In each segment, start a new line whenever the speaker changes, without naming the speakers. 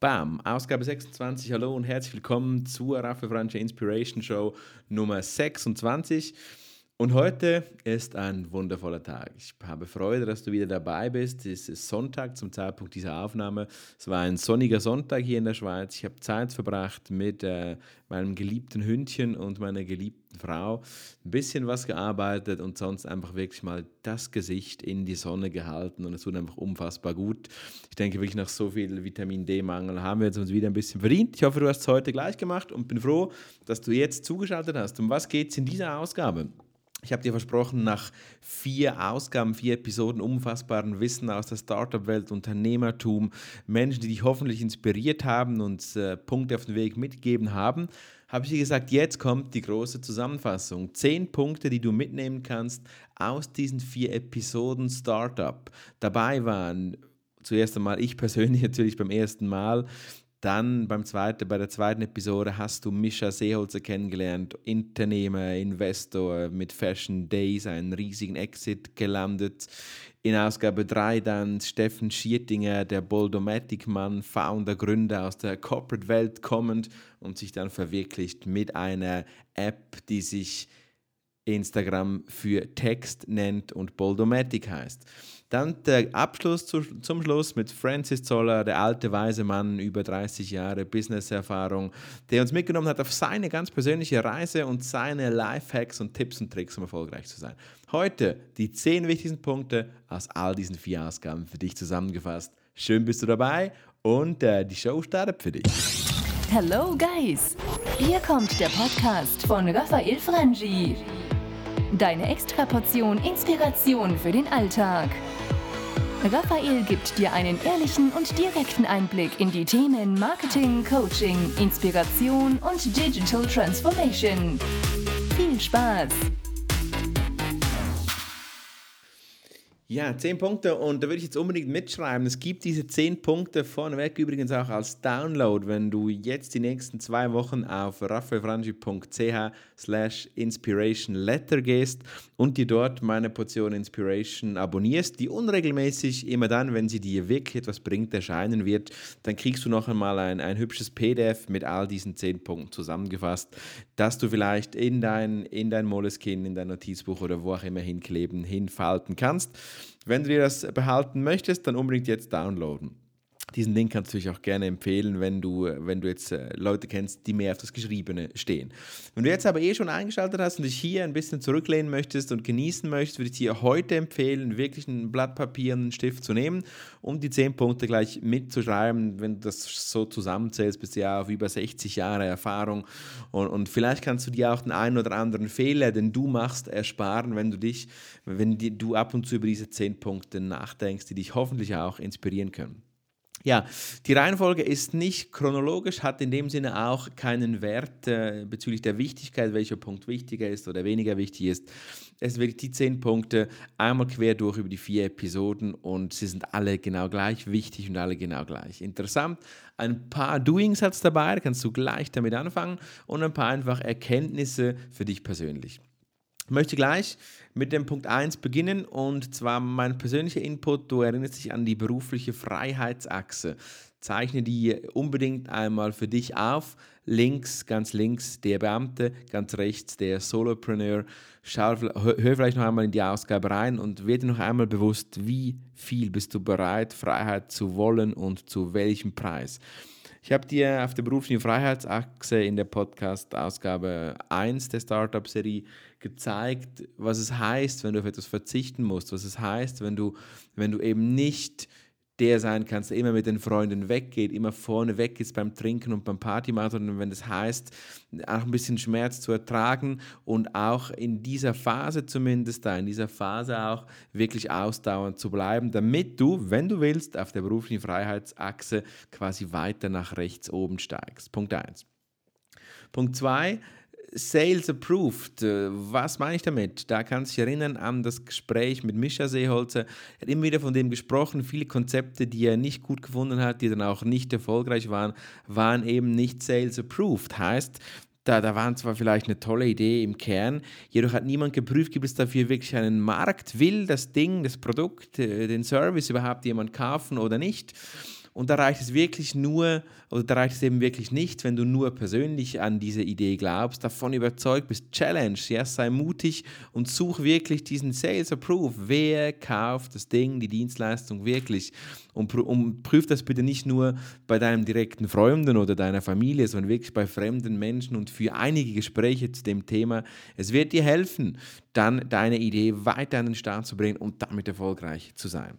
Bam, Ausgabe 26. Hallo und herzlich willkommen zur Raffe Francia Inspiration Show Nummer 26. Und heute ist ein wundervoller Tag. Ich habe Freude, dass du wieder dabei bist. Es ist Sonntag zum Zeitpunkt dieser Aufnahme. Es war ein sonniger Sonntag hier in der Schweiz. Ich habe Zeit verbracht mit äh, meinem geliebten Hündchen und meiner geliebten Frau. Ein bisschen was gearbeitet und sonst einfach wirklich mal das Gesicht in die Sonne gehalten. Und es tut einfach unfassbar gut. Ich denke wirklich nach so viel Vitamin D-Mangel haben wir jetzt uns wieder ein bisschen verdient. Ich hoffe, du hast es heute gleich gemacht und bin froh, dass du jetzt zugeschaltet hast. Um was geht es in dieser Ausgabe? Ich habe dir versprochen, nach vier Ausgaben, vier Episoden unfassbaren Wissen aus der Startup-Welt, Unternehmertum, Menschen, die dich hoffentlich inspiriert haben und äh, Punkte auf den Weg mitgegeben haben, habe ich dir gesagt, jetzt kommt die große Zusammenfassung. Zehn Punkte, die du mitnehmen kannst aus diesen vier Episoden Startup. Dabei waren zuerst einmal ich persönlich natürlich beim ersten Mal dann beim zweiten, bei der zweiten Episode hast du Mischa Seeholzer kennengelernt, Unternehmer, Investor mit Fashion Days, einen riesigen Exit gelandet. In Ausgabe 3 dann Steffen Schiertinger, der Boldomatic-Mann, Founder, Gründer aus der Corporate-Welt kommend und sich dann verwirklicht mit einer App, die sich Instagram für Text nennt und Boldomatic heißt. Dann der Abschluss zu, zum Schluss mit Francis Zoller, der alte weise Mann, über 30 Jahre Business-Erfahrung, der uns mitgenommen hat auf seine ganz persönliche Reise und seine Lifehacks und Tipps und Tricks, um erfolgreich zu sein. Heute die 10 wichtigsten Punkte aus all diesen vier Ausgaben für dich zusammengefasst. Schön bist du dabei und äh, die Show startet für dich.
Hello Guys! Hier kommt der Podcast von Raphael Frangi. Deine Extraportion Inspiration für den Alltag. Raphael gibt dir einen ehrlichen und direkten Einblick in die Themen Marketing, Coaching, Inspiration und Digital Transformation. Viel Spaß!
Ja, zehn Punkte und da würde ich jetzt unbedingt mitschreiben. Es gibt diese zehn Punkte vorneweg übrigens auch als Download, wenn du jetzt die nächsten zwei Wochen auf raffaelfrangi.ch slash inspiration letter gehst und dir dort meine Portion Inspiration abonnierst, die unregelmäßig immer dann, wenn sie dir wirklich etwas bringt, erscheinen wird, dann kriegst du noch einmal ein, ein hübsches PDF mit all diesen zehn Punkten zusammengefasst, dass du vielleicht in dein, in dein Moleskin, in dein Notizbuch oder wo auch immer hinkleben, hinfalten kannst. Wenn du dir das behalten möchtest, dann unbedingt jetzt downloaden. Diesen Link kannst du natürlich auch gerne empfehlen, wenn du, wenn du jetzt äh, Leute kennst, die mehr auf das Geschriebene stehen. Wenn du jetzt aber eh schon eingeschaltet hast und dich hier ein bisschen zurücklehnen möchtest und genießen möchtest, würde ich dir heute empfehlen, wirklich ein Blatt Papier und einen Stift zu nehmen, um die 10 Punkte gleich mitzuschreiben. Wenn du das so zusammenzählst, bist du ja auf über 60 Jahre Erfahrung und, und vielleicht kannst du dir auch den einen oder anderen Fehler, den du machst, ersparen, wenn du dich, wenn du ab und zu über diese 10 Punkte nachdenkst, die dich hoffentlich auch inspirieren können. Ja, die Reihenfolge ist nicht chronologisch, hat in dem Sinne auch keinen Wert äh, bezüglich der Wichtigkeit, welcher Punkt wichtiger ist oder weniger wichtig ist. Es sind wirklich die zehn Punkte einmal quer durch über die vier Episoden und sie sind alle genau gleich wichtig und alle genau gleich interessant. Ein paar Doings hat es dabei, da kannst du gleich damit anfangen und ein paar einfach Erkenntnisse für dich persönlich. Ich möchte gleich mit dem Punkt 1 beginnen und zwar mein persönlicher Input. Du erinnerst dich an die berufliche Freiheitsachse. Zeichne die unbedingt einmal für dich auf. Links, ganz links der Beamte, ganz rechts der Solopreneur. Schau, hör vielleicht noch einmal in die Ausgabe rein und werde noch einmal bewusst, wie viel bist du bereit, Freiheit zu wollen und zu welchem Preis. Ich habe dir auf der beruflichen Freiheitsachse in der Podcast-Ausgabe 1 der Startup-Serie gezeigt, was es heißt, wenn du auf etwas verzichten musst, was es heißt, wenn du, wenn du eben nicht der sein kannst, der immer mit den Freunden weggeht, immer vorne weg ist beim Trinken und beim Party machen, sondern wenn das heißt, auch ein bisschen Schmerz zu ertragen und auch in dieser Phase zumindest da, in dieser Phase auch wirklich ausdauernd zu bleiben, damit du, wenn du willst, auf der beruflichen Freiheitsachse quasi weiter nach rechts oben steigst. Punkt 1. Punkt 2, Sales Approved. Äh, was meine ich damit? Da kannst du dich erinnern an das Gespräch mit Mischa Seeholzer. Er hat immer wieder von dem gesprochen. Viele Konzepte, die er nicht gut gefunden hat, die dann auch nicht erfolgreich waren, waren eben nicht Sales Approved. Heißt, da, da waren zwar vielleicht eine tolle Idee im Kern, jedoch hat niemand geprüft, gibt es dafür wirklich einen Markt, will das Ding, das Produkt, äh, den Service überhaupt jemand kaufen oder nicht. Und da reicht es wirklich nur, oder da reicht es eben wirklich nicht, wenn du nur persönlich an diese Idee glaubst, davon überzeugt bist. Challenge, ja, sei mutig und such wirklich diesen Sales Approve. Wer kauft das Ding, die Dienstleistung wirklich? Und, und prüf das bitte nicht nur bei deinem direkten Freunden oder deiner Familie, sondern wirklich bei fremden Menschen und für einige Gespräche zu dem Thema. Es wird dir helfen, dann deine Idee weiter an den Start zu bringen und damit erfolgreich zu sein.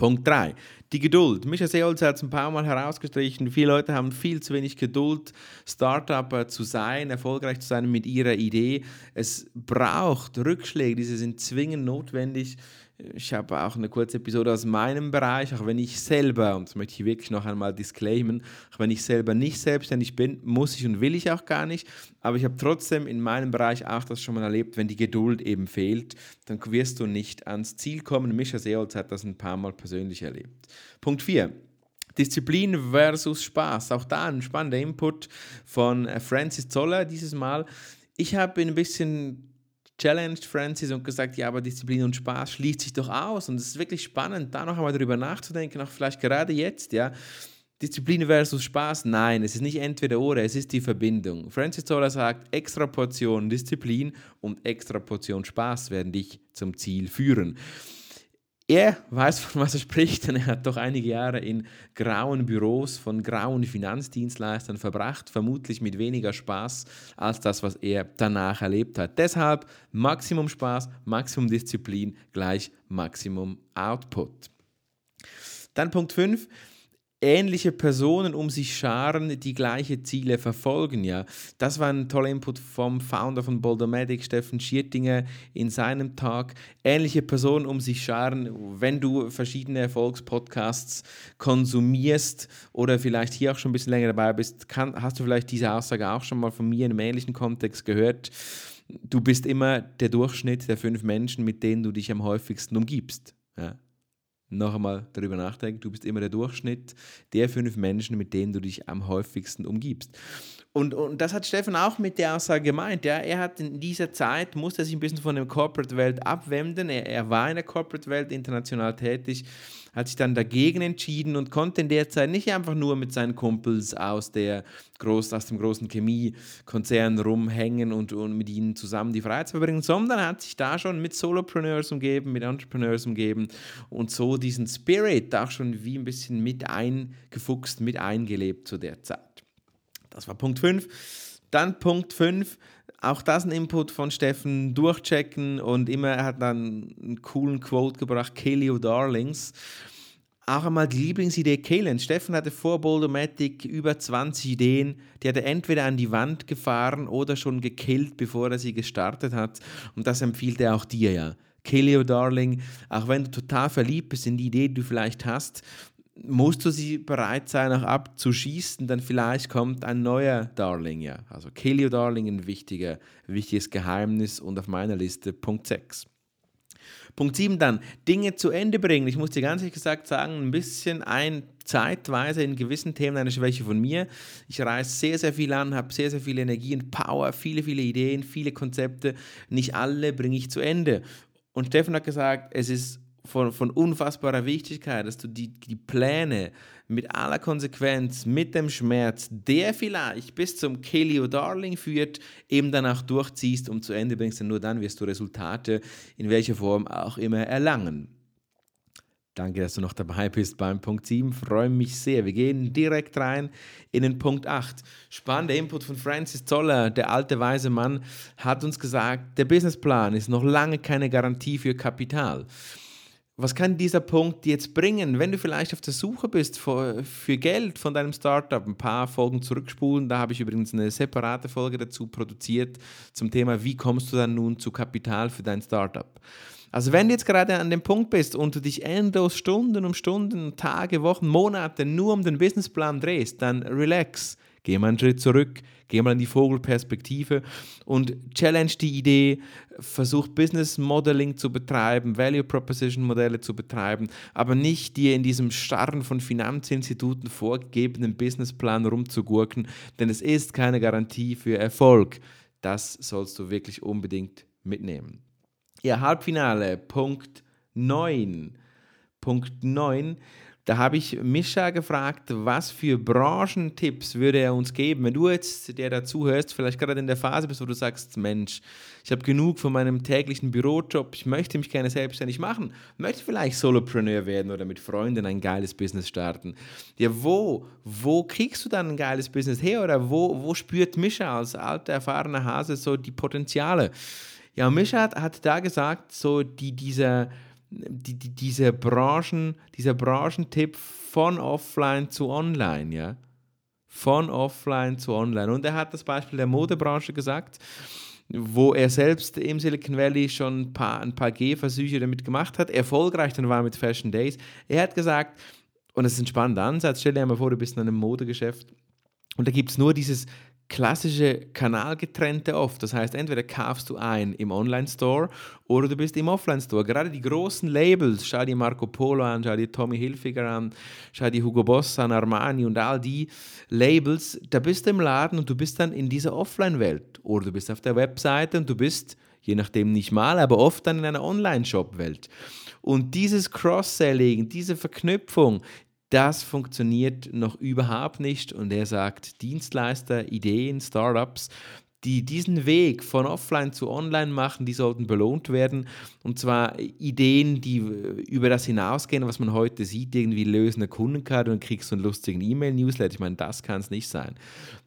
Punkt 3. Die Geduld. Micha Seholz hat es ein paar Mal herausgestrichen. Viele Leute haben viel zu wenig Geduld, Startup zu sein, erfolgreich zu sein mit ihrer Idee. Es braucht Rückschläge, diese sind zwingend notwendig. Ich habe auch eine kurze Episode aus meinem Bereich, auch wenn ich selber, und das möchte ich wirklich noch einmal disclaimen, auch wenn ich selber nicht selbstständig bin, muss ich und will ich auch gar nicht, aber ich habe trotzdem in meinem Bereich auch das schon mal erlebt, wenn die Geduld eben fehlt, dann wirst du nicht ans Ziel kommen. Mischa Seolz hat das ein paar Mal persönlich erlebt. Punkt 4. Disziplin versus Spaß. Auch da ein spannender Input von Francis Zoller dieses Mal. Ich habe ein bisschen challenged Francis und gesagt, ja, aber Disziplin und Spaß schließt sich doch aus. Und es ist wirklich spannend, da noch einmal drüber nachzudenken, auch vielleicht gerade jetzt, ja. Disziplin versus Spaß, nein, es ist nicht entweder oder, es ist die Verbindung. Francis Zoller sagt, extra Portion Disziplin und extra Portion Spaß werden dich zum Ziel führen. Er weiß, von was er spricht, denn er hat doch einige Jahre in grauen Büros von grauen Finanzdienstleistern verbracht, vermutlich mit weniger Spaß als das, was er danach erlebt hat. Deshalb Maximum Spaß, Maximum Disziplin gleich Maximum Output. Dann Punkt 5, ähnliche Personen um sich scharen, die gleiche Ziele verfolgen. Ja, das war ein toller Input vom Founder von Boldomatic, Steffen Schiertinger, in seinem Talk. Ähnliche Personen um sich scharen, wenn du verschiedene Erfolgspodcasts konsumierst oder vielleicht hier auch schon ein bisschen länger dabei bist, kann, hast du vielleicht diese Aussage auch schon mal von mir in einem ähnlichen Kontext gehört. Du bist immer der Durchschnitt der fünf Menschen, mit denen du dich am häufigsten umgibst. Ja, noch einmal darüber nachdenken, du bist immer der Durchschnitt der fünf Menschen, mit denen du dich am häufigsten umgibst. Und, und das hat Stefan auch mit der Aussage gemeint. Ja? Er hat in dieser Zeit, musste sich ein bisschen von der Corporate-Welt abwenden. Er, er war in der Corporate-Welt international tätig hat sich dann dagegen entschieden und konnte in der Zeit nicht einfach nur mit seinen Kumpels aus, der groß, aus dem großen Chemiekonzern rumhängen und, und mit ihnen zusammen die Freizeit verbringen, sondern hat sich da schon mit Solopreneurs umgeben, mit Entrepreneurs umgeben und so diesen Spirit auch schon wie ein bisschen mit eingefuchst, mit eingelebt zu der Zeit. Das war Punkt 5. Dann Punkt 5, auch das ein Input von Steffen, durchchecken und immer, er hat dann einen coolen Quote gebracht, Kill your darlings. Auch einmal die Lieblingsidee Kalen. Steffen hatte vor Boldomatic über 20 Ideen, die hat er entweder an die Wand gefahren oder schon gekillt, bevor er sie gestartet hat. Und das empfiehlt er auch dir ja. Your darling, auch wenn du total verliebt bist in die Idee, die du vielleicht hast musst du sie bereit sein, auch abzuschießen, dann vielleicht kommt ein neuer Darling, ja. Also Your Darling, ein wichtiger, wichtiges Geheimnis und auf meiner Liste Punkt 6. Punkt 7 dann, Dinge zu Ende bringen. Ich muss dir ganz ehrlich gesagt sagen, ein bisschen ein zeitweise in gewissen Themen eine Schwäche von mir. Ich reiße sehr, sehr viel an, habe sehr, sehr viel Energie und Power, viele, viele Ideen, viele Konzepte. Nicht alle bringe ich zu Ende. Und Stefan hat gesagt, es ist von, von unfassbarer Wichtigkeit, dass du die, die Pläne mit aller Konsequenz, mit dem Schmerz, der vielleicht bis zum Kill You Darling führt, eben dann auch durchziehst und zu Ende bringst, denn nur dann wirst du Resultate in welcher Form auch immer erlangen. Danke, dass du noch dabei bist beim Punkt 7. Freue mich sehr. Wir gehen direkt rein in den Punkt 8. Spannender Input von Francis Zoller, der alte weise Mann, hat uns gesagt, der Businessplan ist noch lange keine Garantie für Kapital. Was kann dieser Punkt jetzt bringen, wenn du vielleicht auf der Suche bist für, für Geld von deinem Startup? Ein paar Folgen zurückspulen, da habe ich übrigens eine separate Folge dazu produziert zum Thema, wie kommst du dann nun zu Kapital für dein Startup? Also wenn du jetzt gerade an dem Punkt bist und du dich endlos Stunden um Stunden, Tage, Wochen, Monate nur um den Businessplan drehst, dann relax Geh mal einen Schritt zurück, geh mal in die Vogelperspektive und challenge die Idee, versuch Business Modeling zu betreiben, Value Proposition Modelle zu betreiben, aber nicht dir in diesem Starren von Finanzinstituten vorgegebenen Businessplan rumzugurken, denn es ist keine Garantie für Erfolg. Das sollst du wirklich unbedingt mitnehmen. Ja, Halbfinale, Punkt 9. Punkt 9 Da habe ich Mischa gefragt, was für Branchentipps würde er uns geben. Wenn du jetzt, der dazu hörst, vielleicht gerade in der Phase bist, wo du sagst, Mensch, ich habe genug von meinem täglichen Bürojob, ich möchte mich gerne selbstständig machen, möchte vielleicht Solopreneur werden oder mit Freunden ein geiles Business starten. Ja, wo, wo kriegst du dann ein geiles Business her oder wo, wo spürt Mischa als alter, erfahrener Hase so die Potenziale? Ja, Mischa hat, hat da gesagt, so die, dieser die, die, diese Branchen, dieser Branchentipp von offline zu online, ja. Von offline zu online. Und er hat das Beispiel der Modebranche gesagt, wo er selbst im Silicon Valley schon ein paar, ein paar Gehversuche damit gemacht hat, erfolgreich dann war mit Fashion Days. Er hat gesagt, und das ist ein spannender Ansatz, stell dir mal vor, du bist in einem Modegeschäft und da gibt es nur dieses klassische Kanalgetrennte oft. Das heißt, entweder kaufst du ein im Online-Store oder du bist im Offline-Store. Gerade die großen Labels, schau dir Marco Polo an, schau dir Tommy Hilfiger an, schau dir Hugo Boss an, Armani und all die Labels, da bist du im Laden und du bist dann in dieser Offline-Welt. Oder du bist auf der Webseite und du bist, je nachdem nicht mal, aber oft dann in einer Online-Shop-Welt. Und dieses Cross-Selling, diese Verknüpfung, das funktioniert noch überhaupt nicht. Und er sagt, Dienstleister, Ideen, Startups, die diesen Weg von offline zu online machen, die sollten belohnt werden. Und zwar Ideen, die über das hinausgehen, was man heute sieht, irgendwie lösen eine Kundenkarte und kriegst so einen lustigen E-Mail-Newsletter. Ich meine, das kann es nicht sein.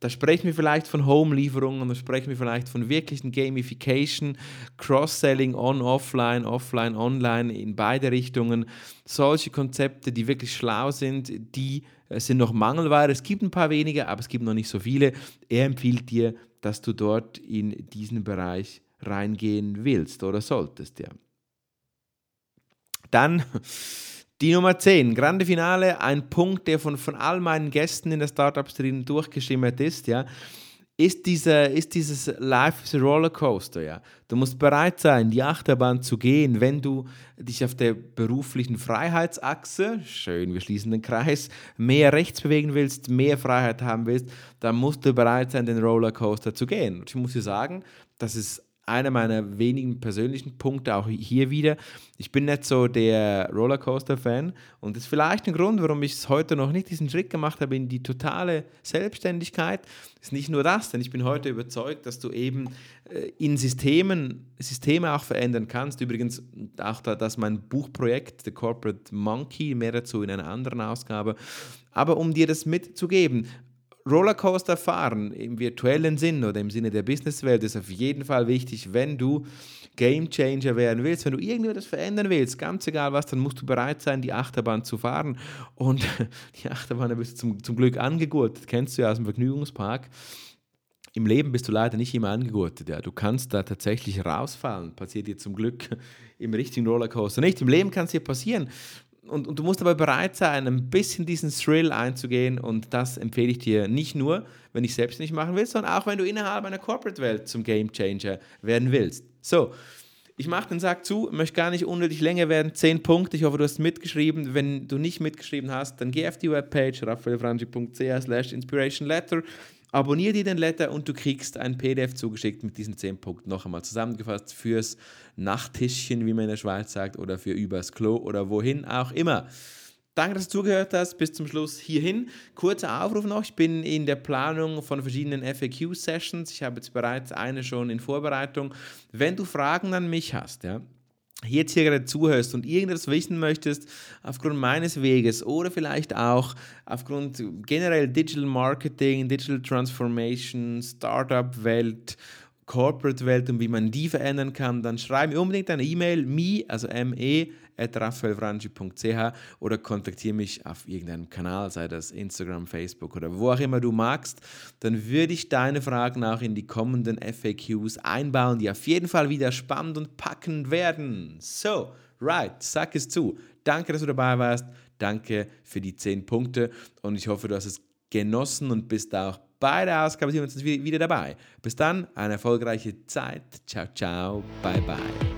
Da sprechen wir vielleicht von Home-Lieferungen, da sprechen wir vielleicht von wirklichen Gamification, Cross-Selling on, offline, offline, online, in beide Richtungen. Solche Konzepte, die wirklich schlau sind, die äh, sind noch Mangelware. Es gibt ein paar wenige, aber es gibt noch nicht so viele. Er empfiehlt dir, dass du dort in diesen Bereich reingehen willst oder solltest, ja. Dann die Nummer 10, Grande Finale, ein Punkt, der von, von all meinen Gästen in der Startup-Stream durchgeschimmert ist, ja, ist, diese, ist dieses Life is a Rollercoaster, ja. Du musst bereit sein, die Achterbahn zu gehen, wenn du dich auf der beruflichen Freiheitsachse, schön, wir schließen den Kreis, mehr rechts bewegen willst, mehr Freiheit haben willst, dann musst du bereit sein, den Rollercoaster zu gehen. Und ich muss dir sagen, das ist einer meiner wenigen persönlichen Punkte, auch hier wieder. Ich bin nicht so der Rollercoaster-Fan und das ist vielleicht ein Grund, warum ich es heute noch nicht diesen Schritt gemacht habe in die totale Selbstständigkeit. Ist nicht nur das, denn ich bin heute überzeugt, dass du eben äh, in Systemen, Systeme auch verändern kannst. Übrigens auch da, dass mein Buchprojekt, The Corporate Monkey, mehr dazu in einer anderen Ausgabe. Aber um dir das mitzugeben, Rollercoaster fahren im virtuellen Sinn oder im Sinne der Businesswelt ist auf jeden Fall wichtig, wenn du Game Changer werden willst, wenn du irgendwas verändern willst, ganz egal was, dann musst du bereit sein, die Achterbahn zu fahren. Und die Achterbahn bist du zum, zum Glück angegurtet, kennst du ja aus dem Vergnügungspark. Im Leben bist du leider nicht immer angegurtet. Ja. Du kannst da tatsächlich rausfallen. Passiert dir zum Glück im richtigen Rollercoaster nicht. Im Leben kann es dir passieren und, und, du musst aber bereit sein, ein bisschen diesen Thrill einzugehen und das empfehle ich dir nicht nur, wenn ich selbst nicht machen will, sondern auch, wenn du innerhalb einer Corporate-Welt zum Game Changer werden willst. So, ich mache den Sack zu, möchte gar nicht unnötig länger werden. Zehn Punkte, ich hoffe, du hast mitgeschrieben. Wenn du nicht mitgeschrieben hast, dann geh auf die Webpage raphaelfrangi.ch slash inspiration Abonniere dir den Letter und du kriegst ein PDF zugeschickt mit diesen 10 Punkten noch einmal zusammengefasst fürs Nachttischchen, wie man in der Schweiz sagt, oder für übers Klo oder wohin auch immer. Danke, dass du zugehört hast. Bis zum Schluss hierhin. Kurzer Aufruf noch. Ich bin in der Planung von verschiedenen FAQ-Sessions. Ich habe jetzt bereits eine schon in Vorbereitung. Wenn du Fragen an mich hast, ja, jetzt hier gerade zuhörst und irgendetwas wissen möchtest aufgrund meines Weges oder vielleicht auch aufgrund generell Digital Marketing, Digital Transformation, Startup-Welt, Corporate-Welt und wie man die verändern kann, dann schreib mir unbedingt eine E-Mail, me, also me, raphaelfranchi.ch oder kontaktiere mich auf irgendeinem Kanal, sei das Instagram, Facebook oder wo auch immer du magst. Dann würde ich deine Fragen auch in die kommenden FAQs einbauen, die auf jeden Fall wieder spannend und packend werden. So, right, sag es zu. Danke, dass du dabei warst. Danke für die 10 Punkte und ich hoffe, du hast es genossen und bist auch bei der Ausgabe wieder dabei. Bis dann, eine erfolgreiche Zeit. Ciao, ciao, bye, bye.